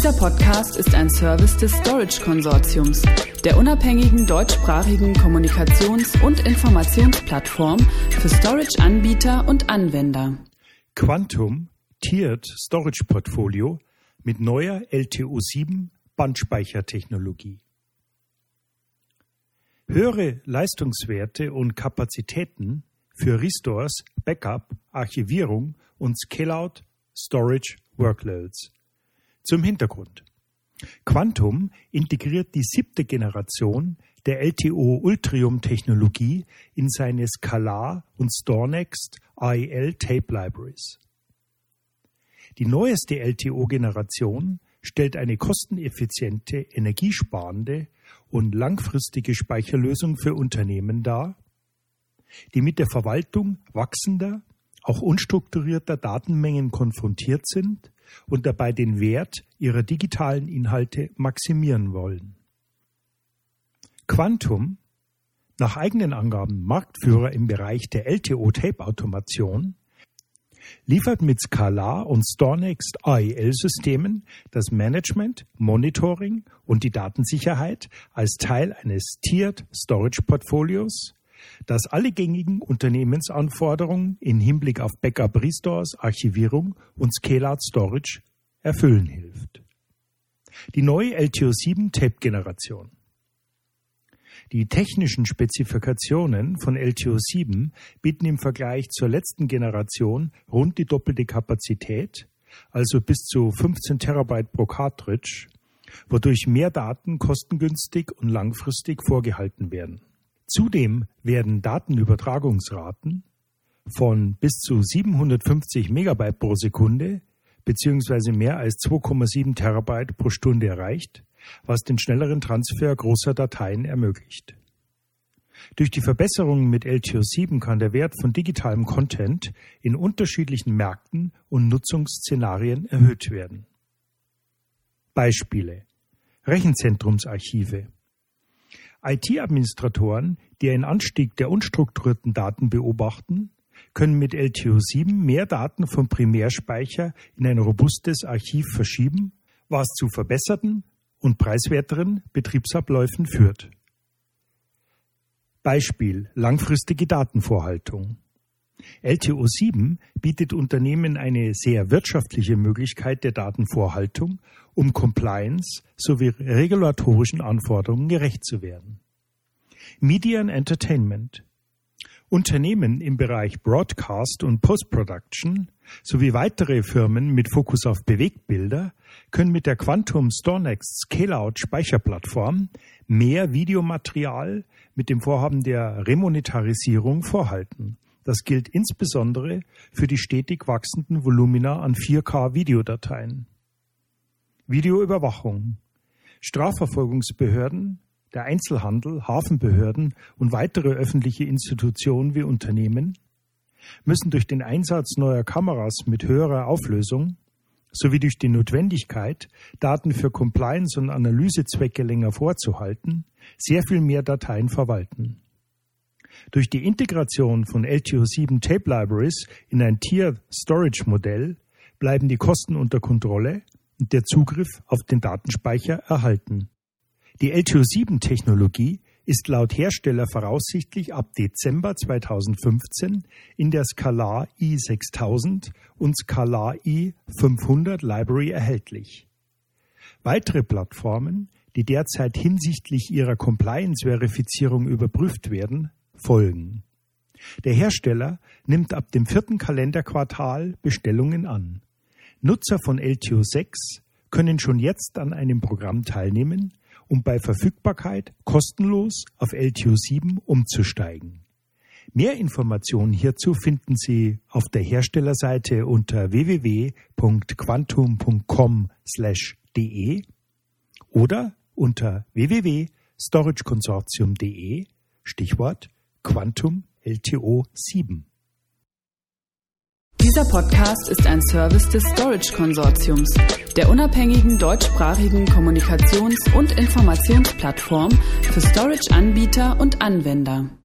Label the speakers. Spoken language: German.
Speaker 1: Dieser Podcast ist ein Service des Storage Konsortiums, der unabhängigen deutschsprachigen Kommunikations- und Informationsplattform für Storage-Anbieter und Anwender.
Speaker 2: Quantum Tiered Storage Portfolio mit neuer LTO7 Bandspeichertechnologie. Höhere Leistungswerte und Kapazitäten für Restores, Backup, Archivierung und Scale-out Storage Workloads. Zum Hintergrund. Quantum integriert die siebte Generation der LTO Ultrium Technologie in seine Scalar und StoreNext AEL Tape Libraries. Die neueste LTO-Generation stellt eine kosteneffiziente, energiesparende und langfristige Speicherlösung für Unternehmen dar, die mit der Verwaltung wachsender, auch unstrukturierter Datenmengen konfrontiert sind und dabei den Wert ihrer digitalen Inhalte maximieren wollen. Quantum, nach eigenen Angaben Marktführer im Bereich der LTO-Tape-Automation, liefert mit Scala und StoreNext AEL-Systemen das Management, Monitoring und die Datensicherheit als Teil eines Tiered Storage Portfolios, das alle gängigen Unternehmensanforderungen in Hinblick auf Backup Restores, Archivierung und Scale-out Storage erfüllen hilft. Die neue LTO7 Tape-Generation. Die technischen Spezifikationen von LTO7 bieten im Vergleich zur letzten Generation rund die doppelte Kapazität, also bis zu 15 Terabyte pro Cartridge, wodurch mehr Daten kostengünstig und langfristig vorgehalten werden. Zudem werden Datenübertragungsraten von bis zu 750 Megabyte pro Sekunde beziehungsweise mehr als 2,7 Terabyte pro Stunde erreicht, was den schnelleren Transfer großer Dateien ermöglicht. Durch die Verbesserungen mit LTO7 kann der Wert von digitalem Content in unterschiedlichen Märkten und Nutzungsszenarien erhöht werden. Beispiele Rechenzentrumsarchive IT-Administratoren, die einen Anstieg der unstrukturierten Daten beobachten, können mit LTO7 mehr Daten vom Primärspeicher in ein robustes Archiv verschieben, was zu verbesserten und preiswerteren Betriebsabläufen führt. Beispiel langfristige Datenvorhaltung. LTO7 bietet Unternehmen eine sehr wirtschaftliche Möglichkeit der Datenvorhaltung, um Compliance sowie regulatorischen Anforderungen gerecht zu werden. Media and Entertainment. Unternehmen im Bereich Broadcast und Post-Production sowie weitere Firmen mit Fokus auf Bewegtbilder können mit der Quantum StoreNext Scale-out Speicherplattform mehr Videomaterial mit dem Vorhaben der Remonetarisierung vorhalten das gilt insbesondere für die stetig wachsenden Volumina an 4K-Videodateien. Videoüberwachung. Strafverfolgungsbehörden, der Einzelhandel, Hafenbehörden und weitere öffentliche Institutionen wie Unternehmen müssen durch den Einsatz neuer Kameras mit höherer Auflösung sowie durch die Notwendigkeit, Daten für Compliance und Analysezwecke länger vorzuhalten, sehr viel mehr Dateien verwalten. Durch die Integration von LTO7 Tape Libraries in ein Tier Storage Modell bleiben die Kosten unter Kontrolle und der Zugriff auf den Datenspeicher erhalten. Die LTO7 Technologie ist laut Hersteller voraussichtlich ab Dezember 2015 in der Scalar i6000 und Scalar i500 Library erhältlich. Weitere Plattformen, die derzeit hinsichtlich ihrer Compliance-Verifizierung überprüft werden, folgen. Der Hersteller nimmt ab dem vierten Kalenderquartal Bestellungen an. Nutzer von LTO 6 können schon jetzt an einem Programm teilnehmen, um bei Verfügbarkeit kostenlos auf LTO 7 umzusteigen. Mehr Informationen hierzu finden Sie auf der Herstellerseite unter www.quantum.com/de oder unter www.storageconsortium.de Stichwort Quantum LTO 7.
Speaker 1: Dieser Podcast ist ein Service des Storage Konsortiums, der unabhängigen deutschsprachigen Kommunikations- und Informationsplattform für Storage-Anbieter und Anwender.